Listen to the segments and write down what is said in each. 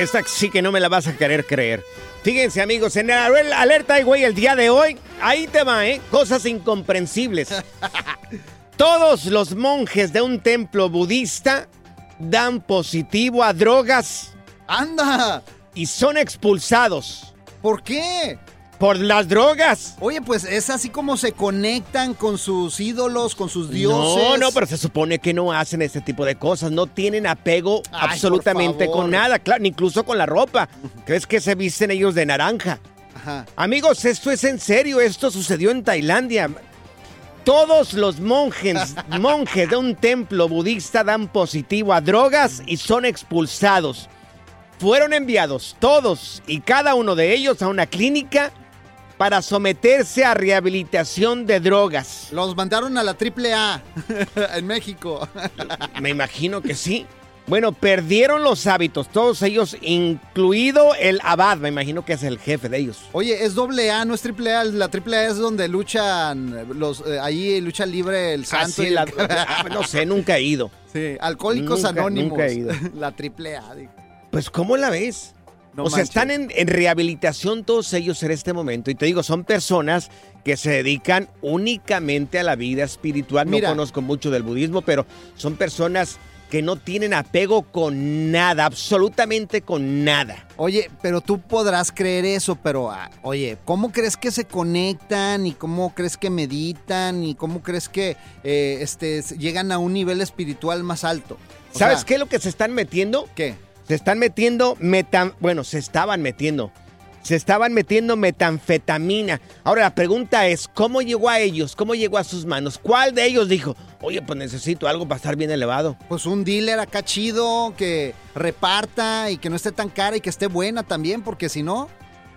Esta sí que no me la vas a querer creer. Fíjense amigos, en el alerta y güey el día de hoy, ahí te va, ¿eh? Cosas incomprensibles. Todos los monjes de un templo budista dan positivo a drogas ¡Anda! y son expulsados ¿Por qué? Por las drogas. Oye, pues es así como se conectan con sus ídolos, con sus dioses. No, no, pero se supone que no hacen ese tipo de cosas. No tienen apego Ay, absolutamente con nada, claro, incluso con la ropa. ¿Crees que se visten ellos de naranja? Ajá. Amigos, esto es en serio, esto sucedió en Tailandia. Todos los monjes, monjes de un templo budista dan positivo a drogas y son expulsados. Fueron enviados todos y cada uno de ellos a una clínica para someterse a rehabilitación de drogas. Los mandaron a la AAA en México. Me imagino que sí. Bueno, perdieron los hábitos, todos ellos, incluido el abad, me imagino que es el jefe de ellos. Oye, es doble A, no es triple A. La triple A es donde luchan los, eh, ahí lucha libre el santo. Así y el- la- ah, no sé, nunca he ido. Sí, Alcohólicos Nunca- Anónimos. nunca he ido. La triple A. Pues, ¿cómo la ves? No o sea, están en, en rehabilitación todos ellos en este momento. Y te digo, son personas que se dedican únicamente a la vida espiritual. Mira. No conozco mucho del budismo, pero son personas que no tienen apego con nada, absolutamente con nada. Oye, pero tú podrás creer eso, pero ah, oye, ¿cómo crees que se conectan y cómo crees que meditan y cómo crees que eh, este, llegan a un nivel espiritual más alto? O ¿Sabes sea, qué es lo que se están metiendo? ¿Qué? Se están metiendo metan... Bueno, se estaban metiendo. Se estaban metiendo metanfetamina. Ahora la pregunta es, ¿cómo llegó a ellos? ¿Cómo llegó a sus manos? ¿Cuál de ellos dijo, oye, pues necesito algo para estar bien elevado? Pues un dealer acá chido que reparta y que no esté tan cara y que esté buena también, porque si no,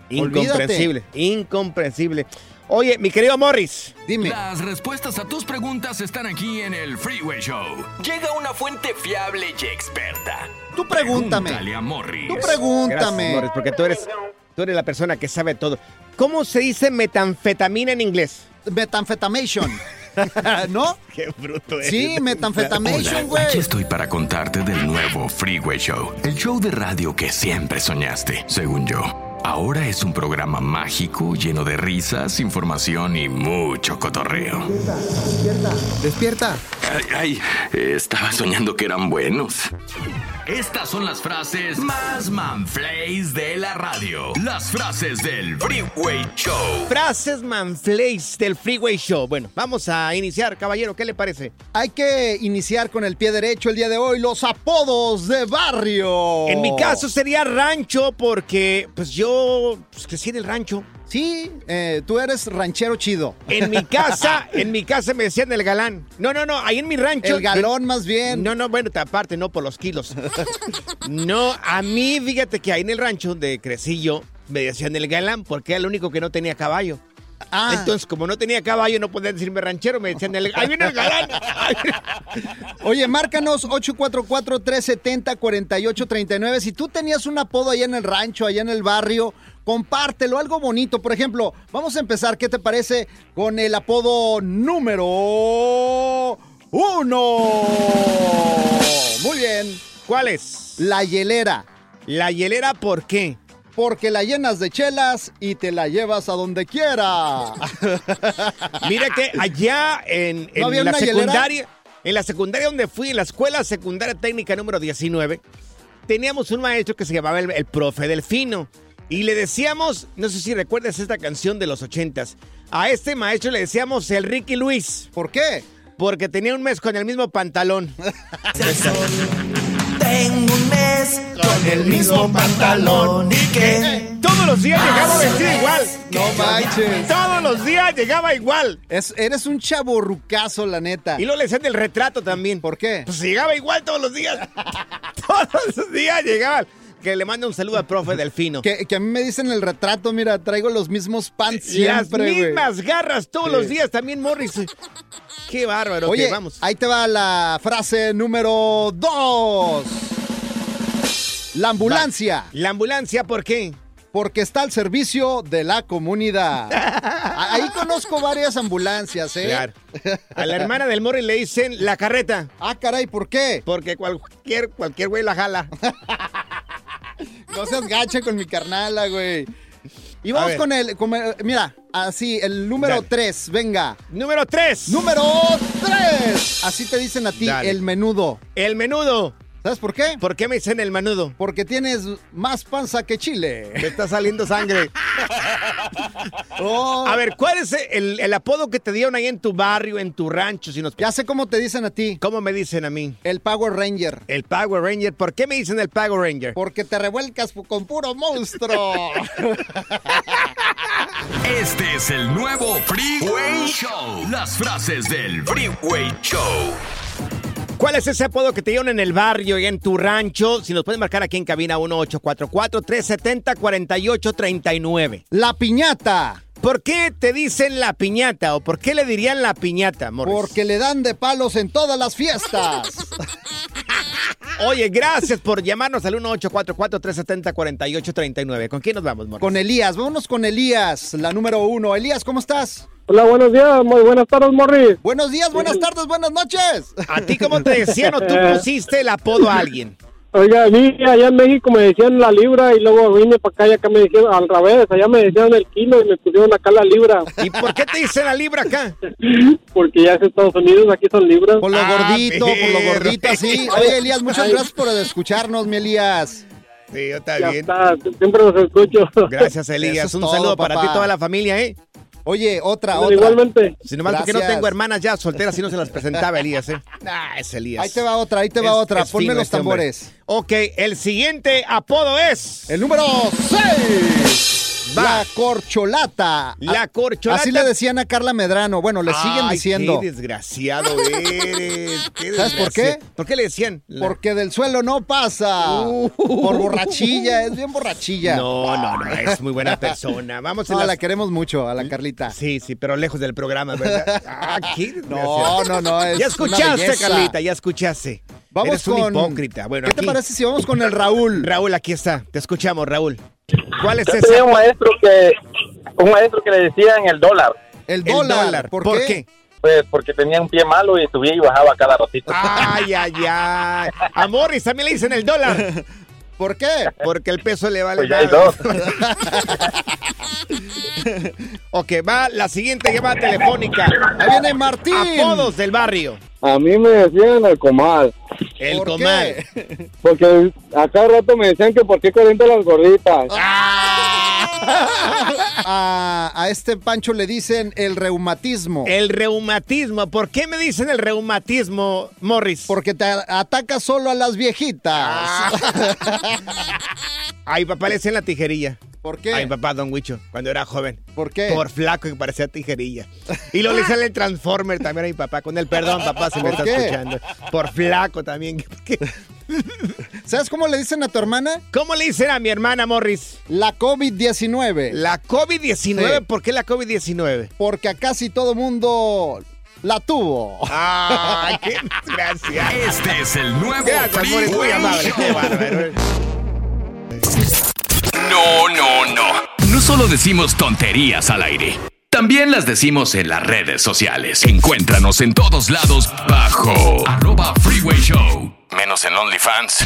Incomprensible, incomprensible. Oye, mi querido Morris, dime. Las respuestas a tus preguntas están aquí en el Freeway Show. Llega una fuente fiable y experta. Tú pregúntame. Pregúntale a Morris. Tú Gracias, pregúntame. Morris, porque tú eres, tú eres la persona que sabe todo. ¿Cómo se dice metanfetamina en inglés? Metanfetamation. ¿No? Qué bruto eres. Sí, metanfetamation, güey. aquí estoy para contarte del nuevo Freeway Show, el show de radio que siempre soñaste, según yo. Ahora es un programa mágico lleno de risas, información y mucho cotorreo. Despierta. Ay, ay, estaba soñando que eran buenos. Estas son las frases más manflays de la radio. Las frases del Freeway Show. Frases manflays del Freeway Show. Bueno, vamos a iniciar, caballero. ¿Qué le parece? Hay que iniciar con el pie derecho el día de hoy, los apodos de barrio. En mi caso sería rancho porque pues yo pues, crecí en el rancho. Sí, eh, tú eres ranchero chido. En mi casa, en mi casa me decían el galán. No, no, no, ahí en mi rancho. El galón más bien. No, no, bueno, aparte, no por los kilos. No, a mí, fíjate que ahí en el rancho donde crecí yo, me decían el galán porque era el único que no tenía caballo. Ah, Entonces, como no tenía caballo, no podían decirme ranchero, me decían el ¡Ahí viene el galán! Oye, márcanos 844-370-4839. Si tú tenías un apodo allá en el rancho, allá en el barrio, compártelo, algo bonito. Por ejemplo, vamos a empezar, ¿qué te parece? Con el apodo número uno. Muy bien. ¿Cuál es? La hielera. La hielera, ¿por qué? Porque la llenas de chelas y te la llevas a donde quiera. Mira que allá en, en ¿No había la hielera? secundaria, en la secundaria donde fui, en la escuela secundaria técnica número 19, teníamos un maestro que se llamaba el, el profe Delfino. Y le decíamos, no sé si recuerdas esta canción de los ochentas, a este maestro le decíamos el Ricky Luis. ¿Por qué? Porque tenía un mes con el mismo pantalón. Tengo un mes con el mismo pantalón y que Todos los días llegaba vestido igual. No manches. Todos los días llegaba igual. Es, eres un chaborrucazo, la neta. Y luego le decían el retrato también. ¿Por qué? Pues llegaba igual todos los días. todos los días llegaban. Que le mando un saludo al profe Delfino. Que, que a mí me dicen el retrato, mira, traigo los mismos pants Las siempre, güey. mismas garras todos Sí. los días también, Morris. Qué bárbaro. Oye, vamos. ahí te va la frase número dos. La ambulancia, La ambulancia, ¿por qué? porque está al servicio de la comunidad. Ahí conozco varias ambulancias, ¿eh? Claro. A la hermana del Morris le dicen la carreta. Ah, caray, ¿por qué? Porque cualquier, cualquier güey la jala. No seas gacha con mi carnala, güey. Y vamos con el, con el- mira, así, el número Dale. tres, venga. Número 3. Número tres. Así te dicen a ti, Dale. el menudo. El menudo. ¿Sabes por qué? ¿Por qué me dicen el menudo? Porque tienes más panza que chile. Me está saliendo sangre. Oh, A ver, ¿cuál es el, el apodo que te dieron ahí en tu barrio, en tu rancho? Si nos... ya sé cómo te dicen a ti. ¿Cómo me dicen a mí? El Power Ranger. El Power Ranger. ¿Por qué me dicen el Power Ranger? Porque te revuelcas con puro monstruo. Este es el nuevo Freeway Show. Las frases del Freeway Show. ¿Cuál es ese apodo que te dieron en el barrio y en tu rancho? Si nos pueden marcar aquí en cabina 1844-370-4839. La piñata. ¿Por qué te dicen la piñata o por qué le dirían la piñata, Morris? Porque le dan de palos en todas las fiestas. Oye, gracias por llamarnos al 1844-370-4839. ¿Con quién nos vamos, Morris? con Elías. Vámonos con Elías, la número uno. Elías, ¿cómo estás? Hola, buenos días, muy buenas tardes, Morris. Buenos días, buenas tardes, buenas noches. ¿A ti cómo te decían o tú pusiste el apodo a alguien? Oiga, a mí allá en México me decían la libra y luego vine para acá y acá me decían al revés, allá me decían el kilo y me pusieron acá la libra, ¿Y por qué te dicen la libra acá? porque ya es Estados Unidos, aquí son libras. Por lo Ah, gordito, por lo gordito, así. Oye, Elías, muchas gracias por escucharnos, mi Elías. Sí, yo está Ya bien. está, siempre los escucho. Gracias, Elías. Es Un todo, saludo para ti y toda la familia, ¿eh? Oye, otra, otra. Igualmente. Si nomás porque no tengo hermanas ya solteras, si no se las presentaba Elías, ¿eh? Ah, es Elías. Ahí te va otra, ahí te va Es- otra. es Ponme fino los este hombre. tambores. Ok, el siguiente apodo es... El número 6. Va. La corcholata. La corcholata. Así le decían a Carla Medrano. Bueno, le siguen diciendo. qué desgraciado eres. qué ¿Sabes por qué? ¿Por qué le decían? La- Porque del suelo no pasa. Uh. Por borrachilla, es bien borrachilla. No, no, no, es muy buena persona. Vamos a No, las- la queremos mucho, a la Carlita. Sí, sí, pero lejos del programa, ¿verdad? Ah, qué No, no, no. Es Ya escuchaste. Carlita, ya escuchaste. Vamos Eres un con. hipócrita. Bueno, ¿Qué te parece si vamos con el Raúl? Raúl, aquí está. Te escuchamos, Raúl. ¿Cuál es Yo ese? tenía un maestro que, un maestro que le decían el dólar, El El dólar. dólar. ¿Por, ¿Por qué? qué? pues porque tenía un pie malo y subía y bajaba cada ratito. Ay, ay, ay. A Morris también le dicen el dólar. ¿Por qué? Porque el peso le vale Pues ya hay dos. ok, va la siguiente llamada telefónica. Ahí viene Martín. Apodos del barrio. A mí me decían el comal. El ¿Por comal. qué? Porque a cada rato me decían que por qué caliento las gorditas. A, a este Pancho le dicen el reumatismo. El reumatismo. ¿Por qué me dicen el reumatismo, Morris? Porque te ataca solo a las viejitas. Ay, papá le decían la tijerilla. ¿Por qué? Ay, papá, Don Huicho, cuando era joven. ¿Por qué? Por flaco que parecía tijerilla. Y lo le decían el Transformer también a mi papá. Con el perdón, papá, si me ¿Por está qué? escuchando. Por flaco también. ¿Qué- ¿Sabes cómo le dicen a tu hermana? ¿Cómo le dicen a mi hermana. Morris? La COVID-19. La COVID-19. Sí. ¿Por qué la COVID-19? Porque a casi todo mundo la tuvo. ¡Ay, qué gracias! Este es el nuevo Gracias, Morris, muy amable. Qué bárbaro. No, no, no. No solo decimos tonterías al aire. También las decimos en las redes sociales. Encuéntranos en todos lados bajo arroba Freeway Show. Menos en OnlyFans.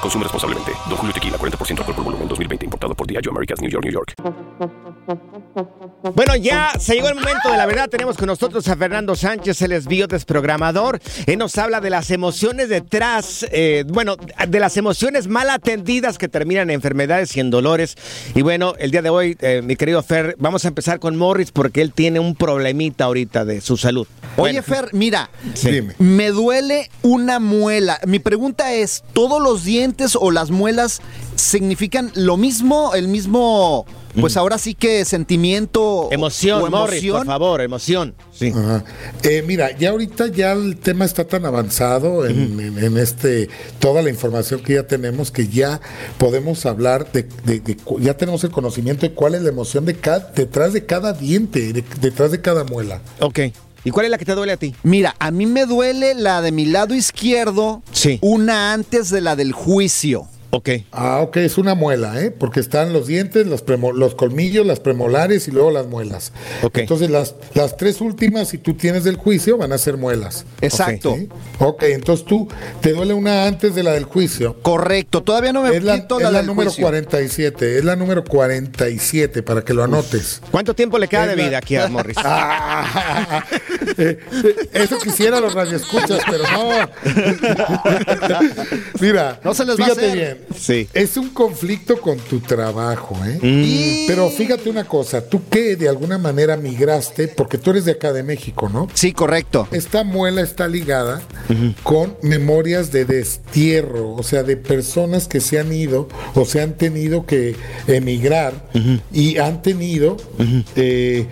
Consume responsablemente. Don Julio Tequila, 40% alcohol por volumen, 2020. Importado por Diageo Americas, New York, New York. Bueno, ya se llegó el momento de la verdad. Tenemos con nosotros a Fernando Sánchez, él es biodesprogramador. Él nos habla de las emociones detrás, eh, bueno, de las emociones mal atendidas que terminan en enfermedades y en dolores. Y bueno, el día de hoy, eh, mi querido Fer, vamos a empezar con Morris porque él tiene un problemita ahorita de su salud. Oye, Fer, mira, Sí. me duele una muela. Mi pregunta es, ¿todos los dientes o las muelas significan lo mismo, el mismo, pues ahora sí que sentimiento Emoción, o Morris, por emoción? favor, emoción. Sí. Ajá. Eh, mira, ya ahorita ya el tema está tan avanzado en, en- en este toda la información que ya tenemos que ya podemos hablar de, de- de cu- ya tenemos el conocimiento de cuál es la emoción de cada, detrás de cada diente, de- detrás de cada muela. Ok. ¿Y cuál es la que te duele a ti? Mira, a mí me duele la de mi lado izquierdo, Sí. una antes de la del juicio. Ok. Ah, ok, es una muela, ¿eh? Porque están los dientes, los, los colmillos, las premolares y luego las muelas. Ok. Entonces las, las tres últimas, si tú tienes del juicio, van a ser muelas. Exacto. ¿Sí? Ok, entonces tú, te duele una antes de la del juicio. Correcto, todavía no me Es la, quito es la, la del número juicio. 47, es la número 47 para que lo anotes. ¿Cuánto tiempo le queda Es de la- vida aquí a Morris? Ah, eh, eso quisiera los radioescuchas, pero no. Mira, No se les va a hacer. bien. Sí. Es un conflicto con tu trabajo, ¿eh? Y- Pero fíjate una cosa, tú que de alguna manera migraste, porque tú eres de acá de México, ¿no? Sí, correcto. Esta muela está ligada con memorias de destierro, o sea, de personas que se han ido o se han tenido que emigrar y han tenido eh,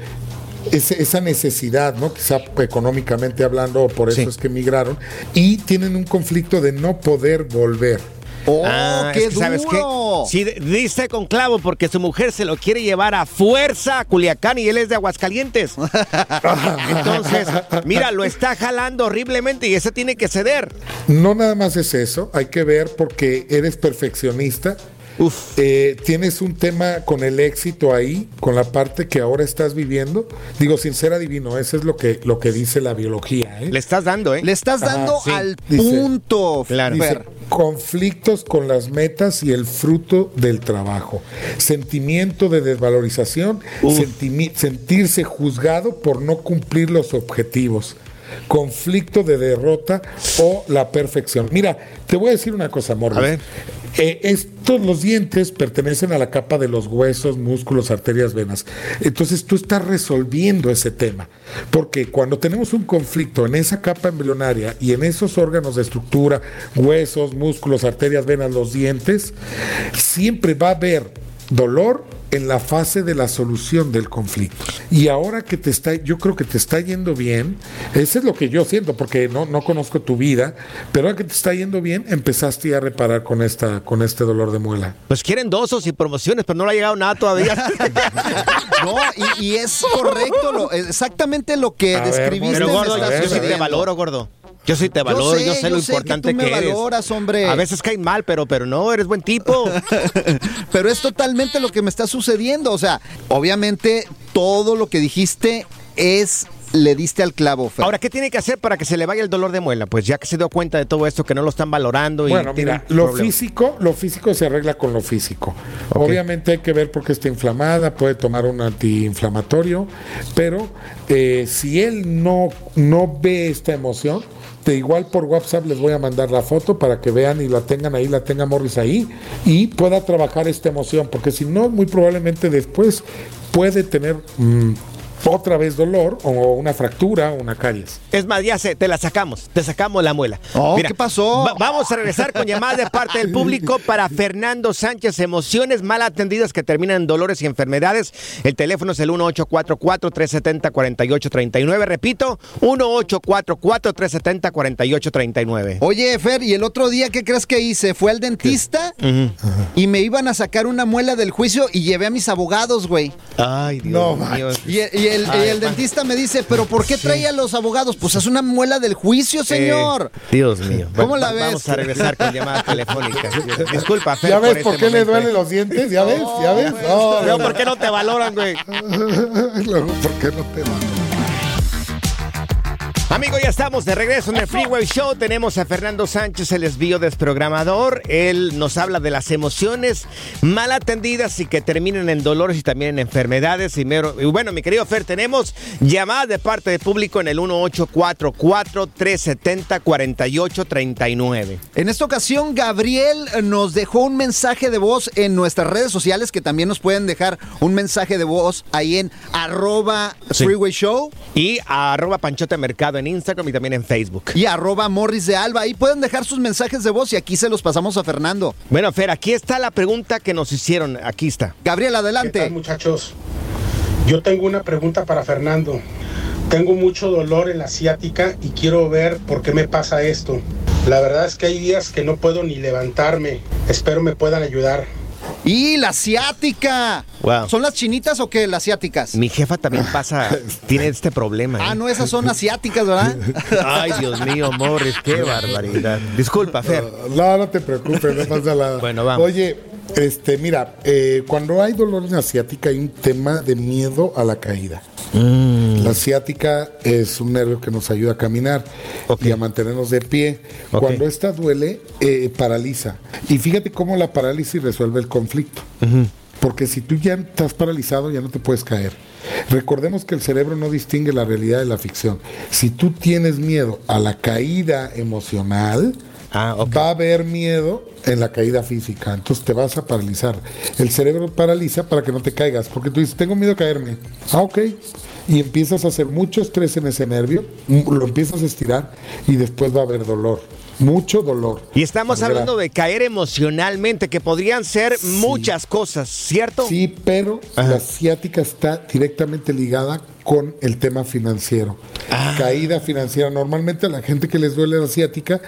ese- esa necesidad, ¿no? Quizá económicamente hablando, por eso Sí. es que emigraron, y tienen un conflicto de no poder volver. ¡Oh, Ah, qué es que, ¿sabes qué? duro! Sí, d- diste con clavo porque su mujer se lo quiere llevar a fuerza a Culiacán y él es de Aguascalientes. Entonces, mira, lo está jalando horriblemente y ese tiene que ceder. No nada más es eso, hay que ver porque eres perfeccionista. Eh, tienes un tema con el éxito ahí, con la parte que ahora estás viviendo. Digo, sin ser adivino, eso es lo que, lo que dice la biología. ¿eh? Le estás dando, ¿eh? Le estás Ajá, dando sí. al Dice- punto, Claro. Dice. Conflictos con las metas y el fruto del trabajo, sentimiento de desvalorización, sentirse juzgado por no cumplir los objetivos, conflicto de derrota o la perfección. Mira, te voy a decir una cosa, Morris. Eh, estos, los dientes pertenecen a la capa de los huesos, músculos, arterias, venas. Entonces tú estás resolviendo ese tema. Porque cuando tenemos un conflicto en esa capa embrionaria y en esos órganos de estructura, huesos, músculos, arterias, venas, los dientes, siempre va a haber dolor en la fase de la solución del conflicto. Y ahora que te está, yo creo que te está yendo bien, eso es lo que yo siento, porque no, no conozco tu vida, pero ahora que te está yendo bien, empezaste a reparar con esta, con este dolor de muela. Pues quieren dosos y promociones, pero no le ha llegado nada todavía. No, y, y es correcto, lo- exactamente lo que A ver, describiste. Pero gordo, yo, sí te valoro, gordo. Yo sí te valoro, yo sé, sé, lo yo sé que importante tú me eres. valoras, hombre. A veces cae mal, pero, pero no, eres buen tipo. Pero es totalmente lo que me está sucediendo. O sea, obviamente todo lo que dijiste es. Le diste al clavo, Fer. Ahora, ¿qué tiene que hacer para que se le vaya el dolor de muela? Pues ya que se dio cuenta de todo esto, que no lo están valorando y Bueno, mira, lo problema. físico, lo físico se arregla con lo físico. Obviamente hay que ver por qué está inflamada, puede tomar un antiinflamatorio, pero eh, si él no, no ve esta emoción, de igual por WhatsApp les voy a mandar la foto para que vean y la tengan ahí, la tenga Morris ahí y pueda trabajar esta emoción, porque si no, muy probablemente después puede tener mm, otra vez dolor o una fractura o una caries. Es más, ya sé, te la sacamos, te sacamos la muela. Oh, ¿qué pasó? va- vamos a regresar con llamadas de parte del público para Fernando Sánchez. Emociones mal atendidas que terminan en dolores y enfermedades. El teléfono es el 1844-370-4839. Repito, 1844-370-4839. Oye, Fer, ¿y el otro día qué crees que hice? Fue al dentista y me iban a sacar una muela del juicio y llevé a mis abogados, güey. Ay, Dios No, mío. Y, el- y el, y el dentista me dice, ¿pero por qué trae a los abogados? Pues es una muela del juicio, señor. Eh, Dios mío. ¿Cómo Bueno, la ves? Vamos a regresar con llamadas telefónicas. Disculpa, Fer. ¿Ya ves por este qué le momento, duelen eh. los dientes? ¿Ya ves? ¿Ya ves? No, ¿por qué no te valoran, güey? Luego, ¿por qué no te van? Amigo, ya estamos de regreso en el Freeway Show. Tenemos a Fernando Sánchez, el desvío desprogramador. Él nos habla de las emociones mal atendidas y que terminan en dolores y también en enfermedades. Y, mero- y bueno, mi querido Fer, tenemos llamadas de parte del público en el 1844-370-4839. En esta ocasión, Gabriel nos dejó un mensaje de voz en nuestras redes sociales, que también nos pueden dejar un mensaje de voz ahí en arroba Sí. Freeway Show Y arroba Panchote Mercado en Instagram y también en Facebook. y arroba Morris de Alba. Ahí pueden dejar sus mensajes de voz y aquí se los pasamos a Fernando. Bueno, Fer, aquí está la pregunta que nos hicieron. Aquí está. Gabriel, ¿Qué adelante. tal, muchachos? Yo tengo una pregunta para Fernando. Tengo mucho dolor en la ciática y quiero ver por qué me pasa esto. La verdad es que hay días que no puedo ni levantarme. Espero me puedan ayudar. Y la asiática. Wow. ¿Son las chinitas o qué? Las asiáticas. Mi jefa también pasa, tiene este problema. ¿eh? Ah, no, esas son asiáticas, ¿verdad? Ay, Dios mío, Morris, qué barbaridad. Disculpa, Fer. No, no te preocupes, no pasa nada. Bueno, vamos. Oye, este, mira, eh, cuando hay dolor en la ciática hay un tema de miedo a la caída. Mm. La ciática es un nervio que nos ayuda a caminar y a mantenernos de pie. Cuando esta duele, eh, paraliza. Y fíjate cómo la parálisis resuelve el conflicto. Porque si tú ya estás paralizado, ya no te puedes caer. Recordemos que el cerebro no distingue la realidad de la ficción. Si tú tienes miedo a la caída emocional, Ah, va a haber miedo en la caída física. Entonces te vas a paralizar. El cerebro paraliza para que no te caigas. Porque tú dices, tengo miedo a caerme. Ah, ok. Y empiezas a hacer mucho estrés en ese nervio, mm, lo empiezas a estirar y después va a haber dolor. Mucho dolor. Y estamos hablando de caer emocionalmente, que podrían ser muchas cosas, ¿cierto? Sí, pero Ajá. la ciática está directamente ligada con el tema financiero. Ah. Caída financiera. Normalmente a la gente que les duele la ciática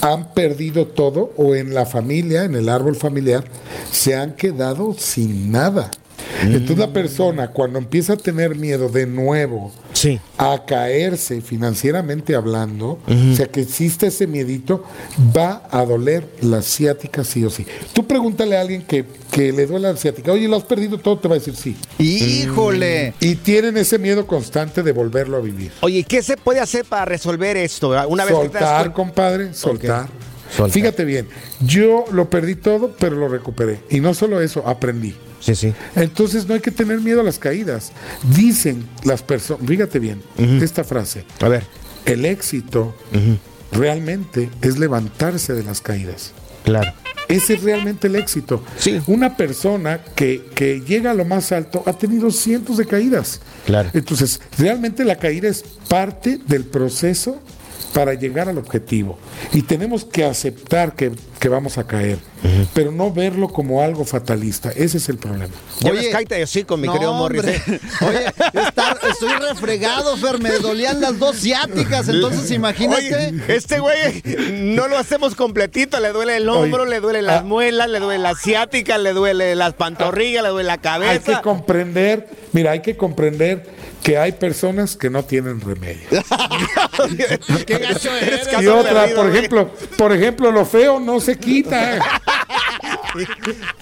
han perdido todo o en la familia, en el árbol familiar, se han quedado sin nada. Entonces Mm. la persona cuando empieza a tener miedo de nuevo Sí. a caerse financieramente hablando, o sea que existe ese miedito, va a doler la ciática sí o sí. Tú pregúntale a alguien que, que le duele la ciática, oye, lo has perdido todo, te va a decir sí. Híjole. Y tienen ese miedo constante de volverlo a vivir. Oye, ¿qué se puede hacer para resolver esto? Una vez que te das soltar, compadre, soltar. Fíjate bien, yo lo perdí todo, pero lo recuperé. Y no solo eso, aprendí. Sí, sí. Entonces no hay que tener miedo a las caídas. Dicen las personas, fíjate bien, esta frase. A ver. El éxito realmente es levantarse de las caídas. Claro. Ese es realmente el éxito. Una persona que, que llega a lo más alto ha tenido cientos de caídas. Claro. Entonces, realmente la caída es parte del proceso para llegar al objetivo. Y tenemos que aceptar que, que vamos a caer, pero no verlo como algo fatalista. Ese es el problema. Ya ves, cállate de hocico, mi no, querido Morris. hombre. ¿eh? Oye, estar- estoy refregado, Fer, me dolían las dos ciáticas, entonces imagínate. Oye, este güey no lo hacemos completito, le duele el hombro, Oye, le duele las ah. muelas, le duele la ciática, le duele las pantorrillas, le duele la Hay que cabeza. comprender, mira, hay que comprender que hay personas que no tienen remedio. Qué gacho eres, Y otra, perdido, por güey. ejemplo, por ejemplo, lo feo no se quita.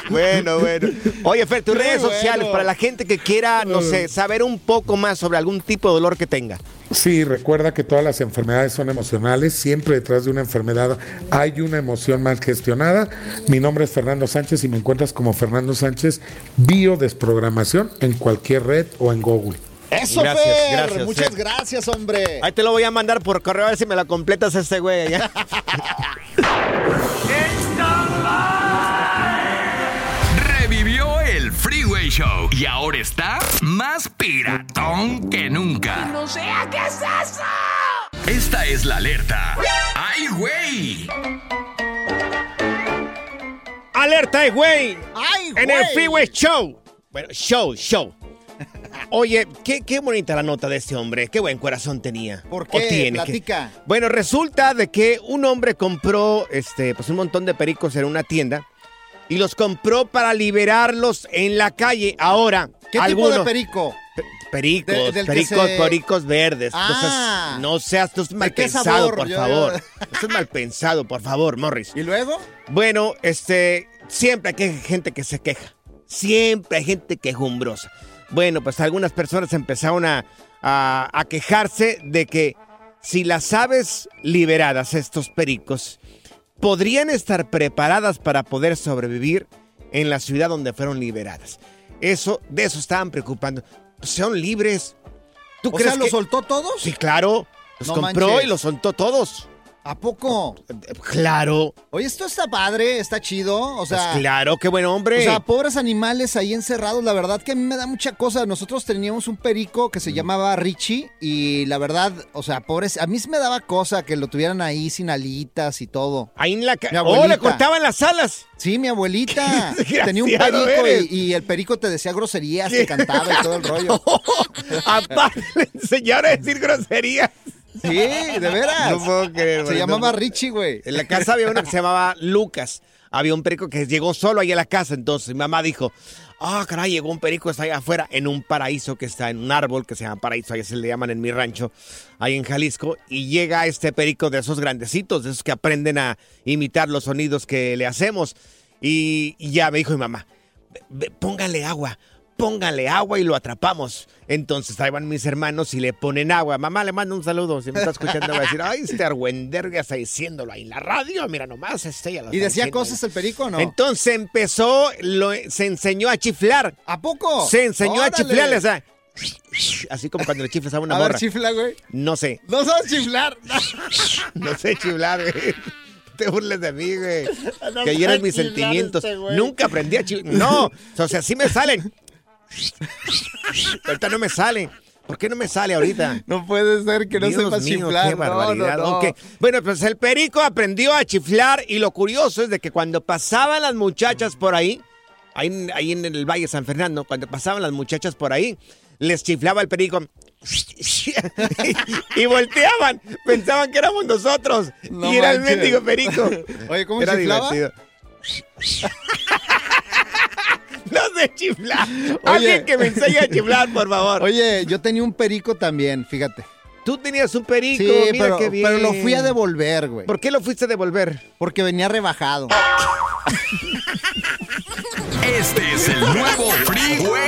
Bueno, bueno. Oye, Fer, tus redes bueno. sociales para la gente que quiera, no sé, saber un poco más sobre algún tipo de dolor que tenga. Sí, recuerda que todas las enfermedades son emocionales. Siempre detrás de una enfermedad hay una emoción mal gestionada. Mi nombre es Fernando Sánchez y me encuentras como Fernando Sánchez Biodesprogramación en cualquier red o en Google. Eso, Gracias, Fer, gracias, muchas Fer. gracias, hombre. Ahí te lo voy a mandar por correo a ver si me la completas este güey Show y ahora está más piratón que nunca. No sé qué es eso. Esta es la alerta. ¡Ay, güey! ¡Alerta, eh, güey! ¡Ay, En el güey! Freeway Show. Bueno, show, show. Oye, qué, qué bonita la nota de este hombre. Qué buen corazón tenía. ¿Por qué? tiene, Platica. que- Bueno, resulta de que un hombre compró este, pues un montón de pericos en una tienda y los compró para liberarlos en la calle. Ahora, ¿Qué tipo algunos- de perico? Pe- Pericos, De- del que pericos, se- pericos verdes. Ah. Entonces, no seas tú mal pensado, sabor? por Yo- favor. Eso es mal pensado, por favor, Morris. ¿Y luego? Bueno, este, siempre hay gente que se queja. Siempre hay gente quejumbrosa. Bueno, pues algunas personas empezaron a, a- a quejarse de que si las aves liberadas, estos pericos, podrían estar preparadas para poder sobrevivir en la ciudad donde fueron liberadas. Eso, de eso estaban preocupando. Son libres. ¿Tú O crees sea, ¿los que- soltó todos? Sí, claro. Los No compró manches. y los soltó todos. ¿A poco? Claro. Oye, esto está padre, está chido. O sea, Pues claro, qué buen hombre. O sea, pobres animales ahí encerrados. La verdad que a mí me da mucha cosa. Nosotros teníamos un perico que se llamaba Richie y la verdad, o sea, pobres, a mí sí me daba cosa que lo tuvieran ahí sin alitas y todo. Ahí en la ca- Mi ¡Oh, le cortaban las alas! Sí, mi abuelita. Tenía un perico y el perico te decía groserías, te cantaba y todo el rollo. Aparte le enseñaron a decir groserías. Sí, de veras. No puedo creer, Se llamaba. Richie, güey. En la casa había uno que se llamaba Lucas. Había un perico que llegó solo ahí a la casa. Entonces mi mamá dijo, ah, caray, llegó un perico, está allá afuera, en un paraíso que está en un árbol que se llama paraíso, ahí se le llaman en mi rancho, ahí en Jalisco. Y llega este perico de esos grandecitos, de esos que aprenden a imitar los sonidos que le hacemos. Y, y ya me dijo mi mamá, "Ve- ve, póngale agua, póngale agua y lo atrapamos. Entonces ahí van mis hermanos y le ponen agua. Mamá, le mando un saludo. Si me está escuchando, va a decir, ay, este argüenderga está diciéndolo ahí en la radio. Mira nomás, este ya lo ¿Y decía diciendo". cosas el perico o no? Entonces empezó, lo- se enseñó a chiflar. ¿A poco? Se enseñó a Órale. chiflarle, o sea, así como cuando le chiflas a una A morra. ver, chifla, güey. No sé, No sabes chiflar. no sé chiflar, güey. Te burles de mí, güey. No que hieran mis chiflar sentimientos. este. Nunca aprendí a chiflar. No, o sea, sí me salen. Ahorita no me sale. ¿Por qué no me sale ahorita? No puede ser que no Dios mío, chiflar. Qué barbaridad. No, no, no. Ok. Bueno, pues el perico aprendió a chiflar y lo curioso es de que cuando pasaban las muchachas por ahí, ahí, en- ahí en el Valle San Fernando, cuando pasaban las muchachas por ahí, les chiflaba el perico. y volteaban, pensaban que éramos nosotros. No y era el mendigo perico. Oye, ¿cómo Era chiflaba? divertido. No sé chiflar. Oye. Alguien que me enseñe a chiflar, por favor. Oye, yo tenía un perico también, fíjate. Tú tenías un perico, Sí, mira pero, qué bien. pero lo fui a devolver, güey. ¿Por qué lo fuiste a devolver? Porque venía rebajado. Este es el nuevo Freeway.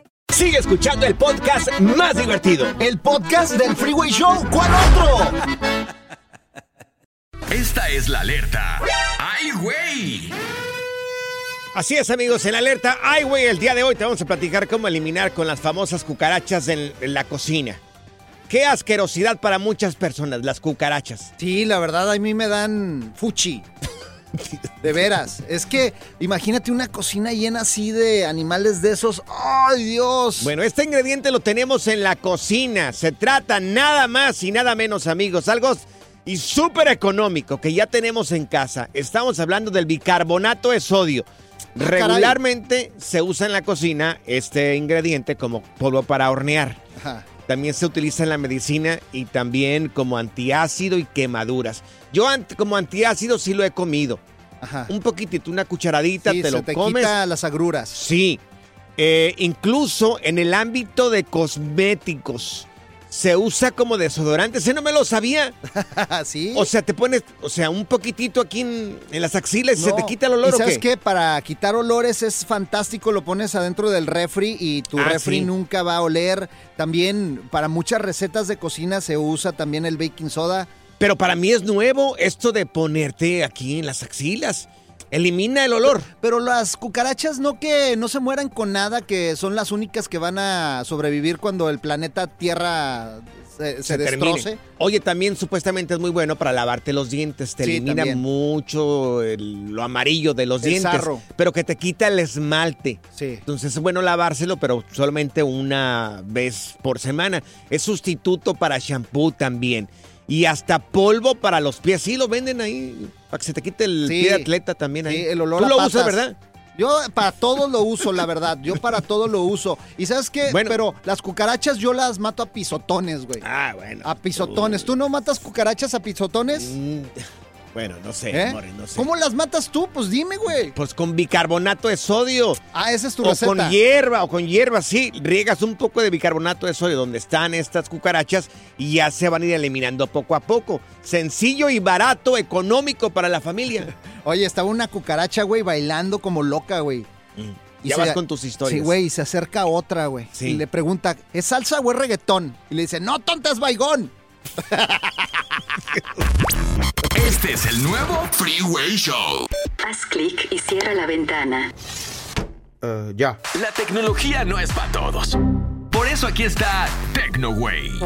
Sigue escuchando el podcast más divertido. El podcast del Freeway Show. ¿Cuál otro? Esta es la alerta. ¡Ay, güey! Así es, amigos, en la alerta Ay, güey, el día de hoy te vamos a platicar cómo eliminar con las famosas cucarachas en, en la cocina. Qué asquerosidad para muchas personas, las cucarachas. Sí, la verdad, a mí me dan fuchi. De veras. Es que imagínate una cocina llena así de animales de esos. ¡Ay, Dios! Bueno, este ingrediente lo tenemos en la cocina. Se trata nada más y nada menos, amigos. Algo y súper económico que ya tenemos en casa. Estamos hablando del bicarbonato de sodio. Regularmente se usa en la cocina este ingrediente como polvo para hornear. Ajá. También se utiliza en la medicina y también como antiácido y quemaduras. Yo como antiácido sí lo he comido. Ajá. Un poquitito, una cucharadita, Sí, te se lo te comes. quita las agruras. Sí. Eh, incluso en el ámbito de cosméticos se usa como desodorante. Ese no me lo sabía. ¿Sí? O sea, te pones, o sea, un poquitito aquí en, en las axilas y se te quita el olor. ¿Y ¿o sabes qué? qué? Para quitar olores es fantástico, lo pones adentro del refri y tu Ah, refri sí. nunca va a oler. También para muchas recetas de cocina se usa también el baking soda. Pero para mí es nuevo esto de ponerte aquí en las axilas. Elimina el olor. Pero las cucarachas no que no se mueran con nada, que son las únicas que van a sobrevivir cuando el planeta Tierra se, destroce. Oye, también supuestamente es muy bueno para lavarte los dientes. Te Sí, elimina también. mucho el- lo amarillo de los El dientes. sarro. Pero que te quita el esmalte. Sí. Entonces es bueno lavárselo, pero solamente una vez por semana. Es sustituto para shampoo también. Y hasta polvo para los pies. Sí, lo venden ahí. Para que se te quite el Sí. pie de atleta también ahí. Sí, el olor Tú a lo patas. usas, ¿verdad? Yo para todo lo uso, la verdad. Yo para todo lo uso. Y sabes qué, Bueno. pero las cucarachas yo las mato a pisotones, güey. Ah, bueno. A pisotones. ¿Tú no matas cucarachas a pisotones? Mm, Bueno, no sé, ¿Eh? Morris, no sé. ¿Cómo las matas tú? Pues dime, güey. Pues con bicarbonato de sodio. Ah, esa es tu o receta. con hierba, o con hierba, sí. Riegas un poco de bicarbonato de sodio donde están estas cucarachas y ya se van a ir eliminando poco a poco. Sencillo y barato, económico para la familia. Oye, estaba una cucaracha, güey, bailando como loca, güey. Y Ya se- vas con tus historias. Sí, güey, y se acerca otra, güey. Sí. Y le pregunta, ¿es salsa o es reggaetón? Y le dice, no, tonta, es baigón. Este es el nuevo Freeway Show. Haz clic y cierra la ventana. ya. La tecnología no es para todos. Por eso aquí está TecnoWay.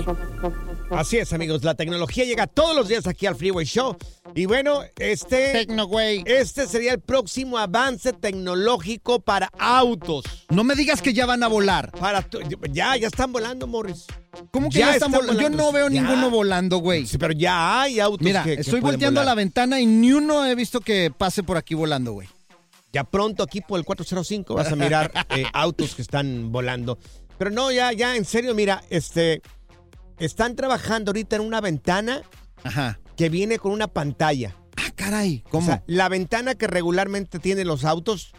Así es, amigos. La tecnología llega todos los días aquí al Freeway Show. Y bueno, este. Tecnogüey. Este sería el próximo avance tecnológico para autos. No me digas que ya van a volar. Para tu- ya, ya están volando, Morris. ¿Cómo que ya, están volando? Yo no veo Ya. ninguno volando, güey. Sí, pero ya hay autos Mira, que, que estoy volteando a la ventana y ni uno he visto que pase por aquí volando, güey. Ya pronto aquí por el 405 vas a mirar eh, autos que están volando. Pero no, ya, ya, en serio, mira, este, están trabajando ahorita en una ventana Ajá. que viene con una pantalla. Ah, caray, O ¿cómo? sea, la ventana que regularmente tienen los autos,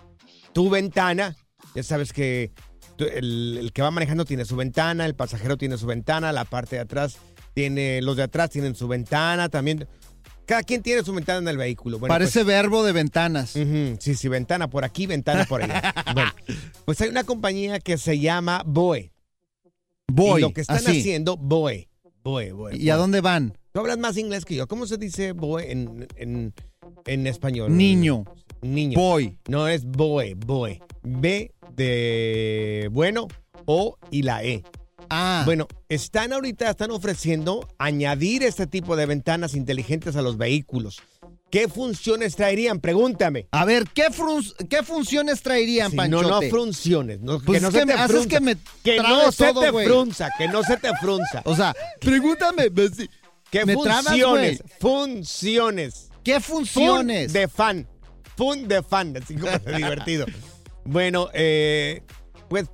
tu ventana, ya sabes que el, el que va manejando tiene su ventana, el pasajero tiene su ventana, la parte de atrás tiene, los de atrás tienen su ventana también. Cada quien tiene su ventana en el vehículo. Bueno, Parece pues- verbo de ventanas. Sí, sí, ventana por aquí, ventana por allá. bueno, pues hay una compañía que se llama Boe. Boy, Y lo que están así. haciendo, Boe. Boe, Boe. ¿Y a dónde van? Tú hablas más inglés que yo. ¿Cómo se dice Boe en, en, en español? Niño. Niño. Boy. No es Boe, Boe. B de bueno, O y la E. Ah. Bueno, están ahorita, están ofreciendo añadir este tipo de ventanas inteligentes a los vehículos. ¿Qué funciones traerían? Pregúntame. A ver, ¿qué, frun- qué funciones traerían, no, Panchote? no funciones. No, Pues que no es se que te haces frunza. que me que trabe no se todo, te frunza, que no se te frunza. O sea, pregúntame. pues. ¿Qué me funciones? funciones. ¿Qué funciones? Fun de fan. Fun de fan, así como divertido. Bueno, eh, pues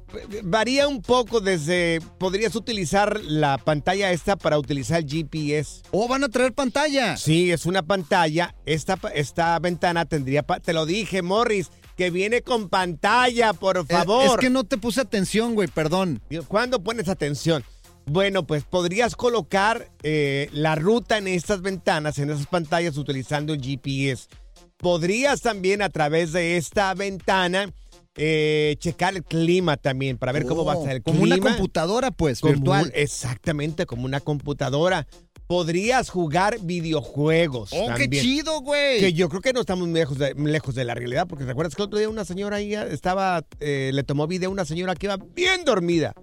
varía un poco desde. Podrías utilizar la pantalla esta para utilizar el GPS. ¿O van a traer pantalla? Sí, es una pantalla. Esta, esta ventana tendría. Te lo dije, Morris, que viene con pantalla, por favor. Es que no te puse atención, güey, perdón. ¿Cuándo pones atención? Bueno, pues podrías colocar eh, la ruta en estas ventanas, en esas pantallas, utilizando el GPS. Podrías también a través de esta ventana eh, checar el clima también para ver cómo va a estar el Oh, Como clima. una computadora, pues, Como virtual. exactamente, como una computadora. Podrías jugar videojuegos. Oh, qué chido, güey. Que yo creo que no estamos muy lejos de, lejos de la realidad, porque ¿te acuerdas que el otro día una señora ahí estaba, eh, le tomó video a una señora que iba bien dormida?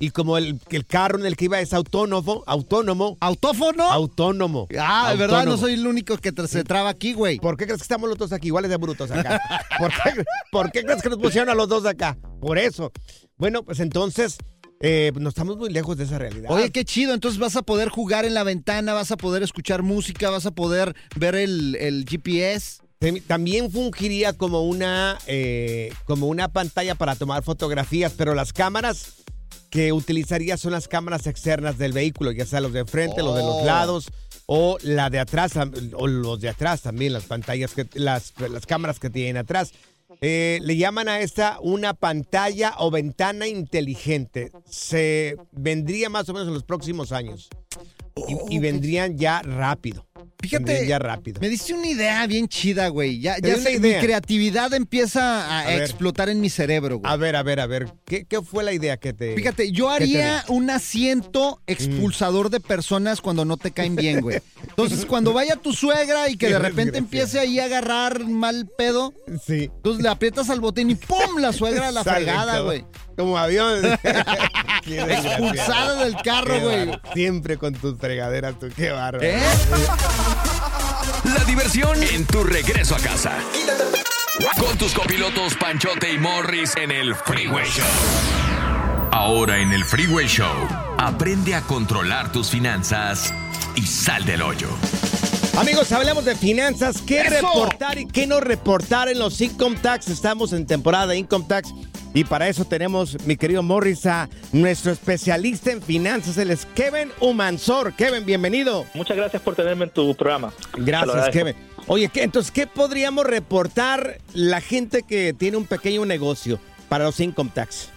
Y como el, el carro en el que iba es autónomo, autónomo. ¿Autófono? Autónomo. Ah, de verdad, no soy el único que te- se traba aquí, güey. ¿Por qué crees que estamos los dos aquí iguales de brutos acá? ¿Por qué, por qué crees que nos pusieron a los dos acá? Por eso. Bueno, pues entonces, eh, no estamos muy lejos de esa realidad. Oye, qué chido. Entonces vas a poder jugar en la ventana, vas a poder escuchar música, vas a poder ver el, el GPS. También fungiría como una, eh, como una pantalla para tomar fotografías, pero las cámaras que utilizaría son las cámaras externas del vehículo, ya sea los de frente, los de los Oh. lados o la de atrás, o los de atrás también, las pantallas, que, las, las cámaras que tienen atrás. Eh, le llaman a esta una pantalla o ventana inteligente. Se vendría más o menos en los próximos años. Y, y vendrían ya rápido. Fíjate, ya rápido. me diste una idea bien chida, güey. Ya, ya sé, mi creatividad empieza a, explotar en mi cerebro, güey. A ver, a ver, a ver. ¿Qué, qué fue la idea que te. Fíjate, yo haría un asiento expulsador de personas cuando no te caen bien, güey. Entonces, cuando vaya tu suegra y que Qué de repente empiece ahí a agarrar mal pedo, Sí. entonces le aprietas al botón y ¡pum! La suegra a la fregada, güey. Como avión. Expulsada del carro, güey. Siempre con tus fregaderas, tú. Qué bárbaro. ¿Eh? La diversión en tu regreso a casa. Con tus copilotos Panchote y Morris en el Freeway Show. Ahora en el Freeway Show, aprende a controlar tus finanzas y sal del hoyo. Amigos, hablamos de finanzas. ¿Qué ¡Eso! reportar y qué no reportar en los Income Tax? Estamos en temporada de Income Tax. Y para eso tenemos, mi querido Morris, a nuestro especialista en finanzas, él es Kevin Humansor. Kevin, bienvenido. Muchas gracias por tenerme en tu programa. Gracias. Kevin. Oye, ¿qué, entonces, ¿qué podríamos reportar la gente que tiene un pequeño negocio para los Income Tax?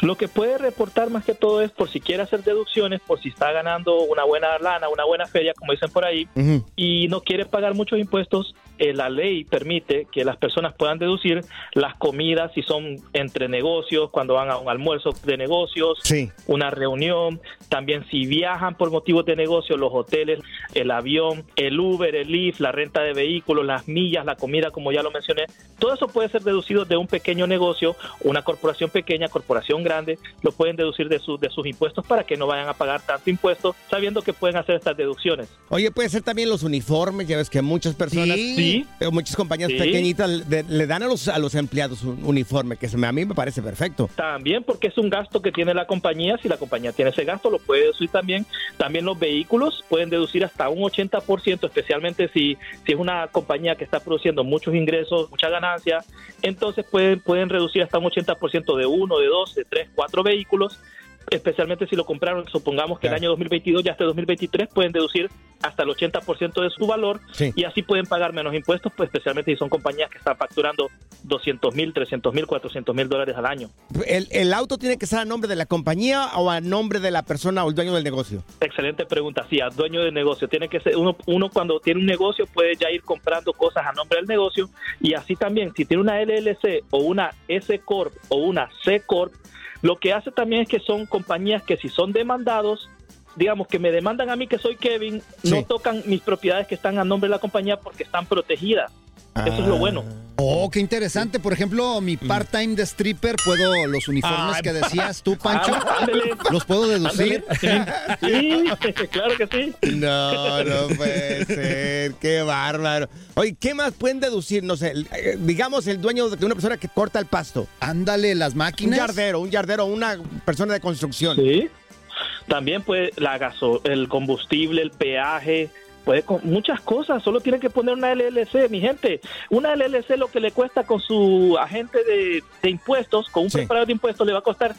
Lo que puede reportar más que todo es por si quiere hacer deducciones, por si está ganando una buena lana, una buena feria, como dicen por ahí, y no quiere pagar muchos impuestos, eh, la ley permite que las personas puedan deducir las comidas si son entre negocios, cuando van a un almuerzo de negocios, Sí. una reunión, también si viajan por motivos de negocio, los hoteles, el avión, el Uber, el Lyft, la renta de vehículos, las millas, la comida, como ya lo mencioné, todo eso puede ser deducido de un pequeño negocio, una corporación pequeña, corporación grande, lo pueden deducir de, sus de sus impuestos para que no vayan a pagar tanto impuesto, sabiendo que pueden hacer estas deducciones. Oye, puede ser también los uniformes, ya ves que muchas personas, Sí. Muchas compañías Sí. pequeñitas le, le dan a los, a los empleados un uniforme, que se me- a mí me parece perfecto. También porque es un gasto que tiene la compañía, si la compañía tiene ese gasto lo puede deducir también. También los vehículos pueden deducir hasta un 80%, especialmente si, si es una compañía que está produciendo muchos ingresos, mucha ganancia, entonces pueden, pueden reducir hasta un 80% de uno, de dos, de tres, cuatro vehículos. Especialmente si lo compraron, supongamos que el año 2022 ya hasta 2023 pueden deducir hasta el 80% de su valor Sí. y así pueden pagar menos impuestos, pues especialmente si son compañías que están facturando 200 mil, 300 mil, 400 mil dólares al año. ¿El, el auto tiene que estar a nombre de la compañía o a nombre de la persona o el dueño del negocio? Excelente pregunta. Sí, a dueño de negocio. Tiene que ser uno, uno cuando tiene un negocio puede ya ir comprando cosas a nombre del negocio y así también si tiene una LLC o una S corp o una C corp, lo que hace también es que son compañías que si son demandados digamos que me demandan a mí que soy Kevin, no tocan mis propiedades que están a nombre de la compañía porque están protegidas. Eso es lo bueno. Oh, qué interesante. Por ejemplo, mi part-time de stripper, puedo, los uniformes Ay, que decías tú, Pancho, ándale. los puedo deducir. Sí, claro que sí. No, no puede ser. Qué bárbaro. Oye, ¿qué más pueden deducir? No sé, eh, digamos el dueño de una persona que corta el pasto. Ándale, las Un máquinas. yardero, un yardero, una persona de construcción. Sí. También puede la gaso, el combustible, el peaje, puede con muchas cosas. Solo tiene que poner una LLC, mi gente. Una LLC lo que le cuesta con su agente de, de impuestos, con un Sí. preparador de impuestos, le va a costar,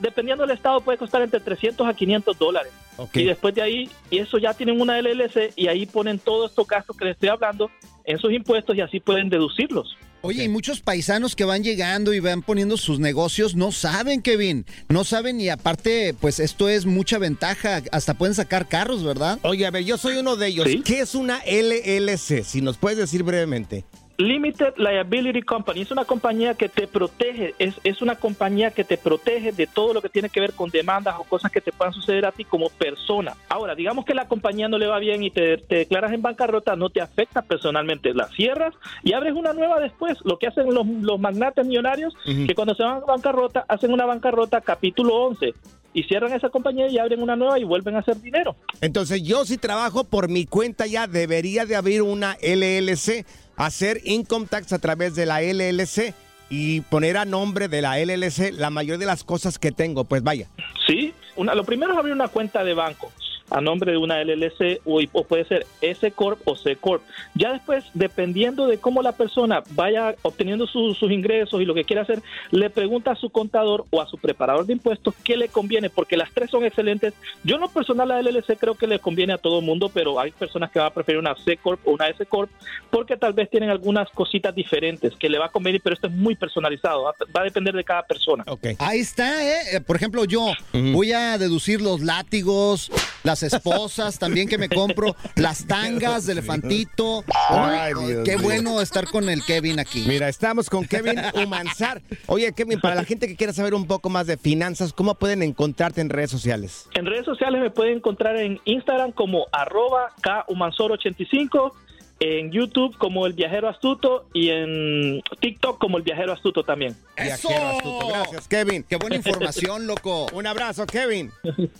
dependiendo del estado, puede costar entre 300 a 500 dólares. Y después de ahí, y eso ya tienen una LLC y ahí ponen todos estos gastos que les estoy hablando en sus impuestos y así pueden deducirlos. Oye, y muchos paisanos que van llegando y van poniendo sus negocios no saben, Kevin. No saben y aparte, pues esto es mucha ventaja. Hasta pueden sacar carros, ¿verdad? Oye, a ver, yo soy uno de ellos. Sí. ¿Qué es una LLC? Si nos puedes decir brevemente. Limited Liability Company es una compañía que te protege, es, es una compañía que te protege de todo lo que tiene que ver con demandas o cosas que te puedan suceder a ti como persona. Ahora, digamos que la compañía no le va bien y te, te declaras en bancarrota, no te afecta personalmente, la cierras y abres una nueva después. Lo que hacen los, los magnates millonarios, que cuando se van a bancarrota, hacen una bancarrota capítulo 11 y cierran esa compañía y abren una nueva y vuelven a hacer dinero. Entonces, yo si trabajo por mi cuenta ya debería de abrir una LLC, hacer income tax a través de la LLC y poner a nombre de la LLC la mayoría de las cosas que tengo. Pues vaya. Sí, una, lo primero es abrir una cuenta de banco a nombre de una LLC o, o puede ser S Corp o C Corp. Ya después, dependiendo de cómo la persona vaya obteniendo su- sus ingresos y lo que quiera hacer, le pregunta a su contador o a su preparador de impuestos qué le conviene, porque las tres son excelentes. Yo en lo personal la LLC creo que le conviene a todo el mundo, pero hay personas que van a preferir una C Corp o una S Corp porque tal vez tienen algunas cositas diferentes que le va a convenir, pero esto es muy personalizado, va, va a depender de cada persona. Ok. Ahí está, ¿eh? Eh, Por ejemplo, yo voy a deducir los látigos, las esposas también que me compro, las tangas de elefantito. Ay, Ay, Dios qué bueno estar con el Kevin aquí. Mira, estamos con Kevin Humanzar. Oye, Kevin, para la gente que quiera saber un poco más de finanzas, ¿cómo pueden encontrarte en redes sociales? En redes sociales me pueden encontrar en Instagram como arroba kumansor85, en YouTube como El Viajero Astuto y en TikTok como El Viajero Astuto también. ¡Eso! Viajero astuto. Gracias, Kevin. ¡Qué buena información, loco! Un abrazo, Kevin.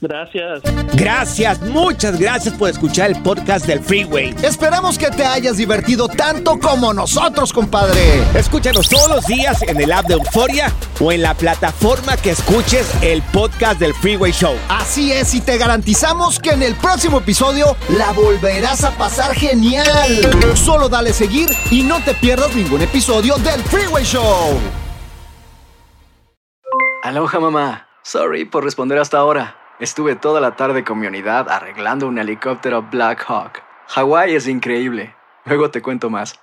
Gracias. Gracias, muchas gracias por escuchar el podcast del Freeway. Esperamos que te hayas divertido tanto como nosotros, compadre. Escúchanos todos los días en el app de Euforia o en la plataforma que escuches el podcast del Freeway Show. Así es, y te garantizamos que en el próximo episodio la volverás a pasar genial. Solo dale seguir y no te pierdas ningún episodio del Freeway Show. Aloha mamá. Sorry por responder hasta ahora. Estuve toda la tarde con mi unidad arreglando un helicóptero Black Hawk. Hawái es increíble. Luego te cuento más.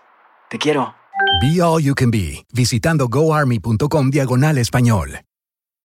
Te quiero. Be All You Can Be, visitando goarmy.com diagonal español.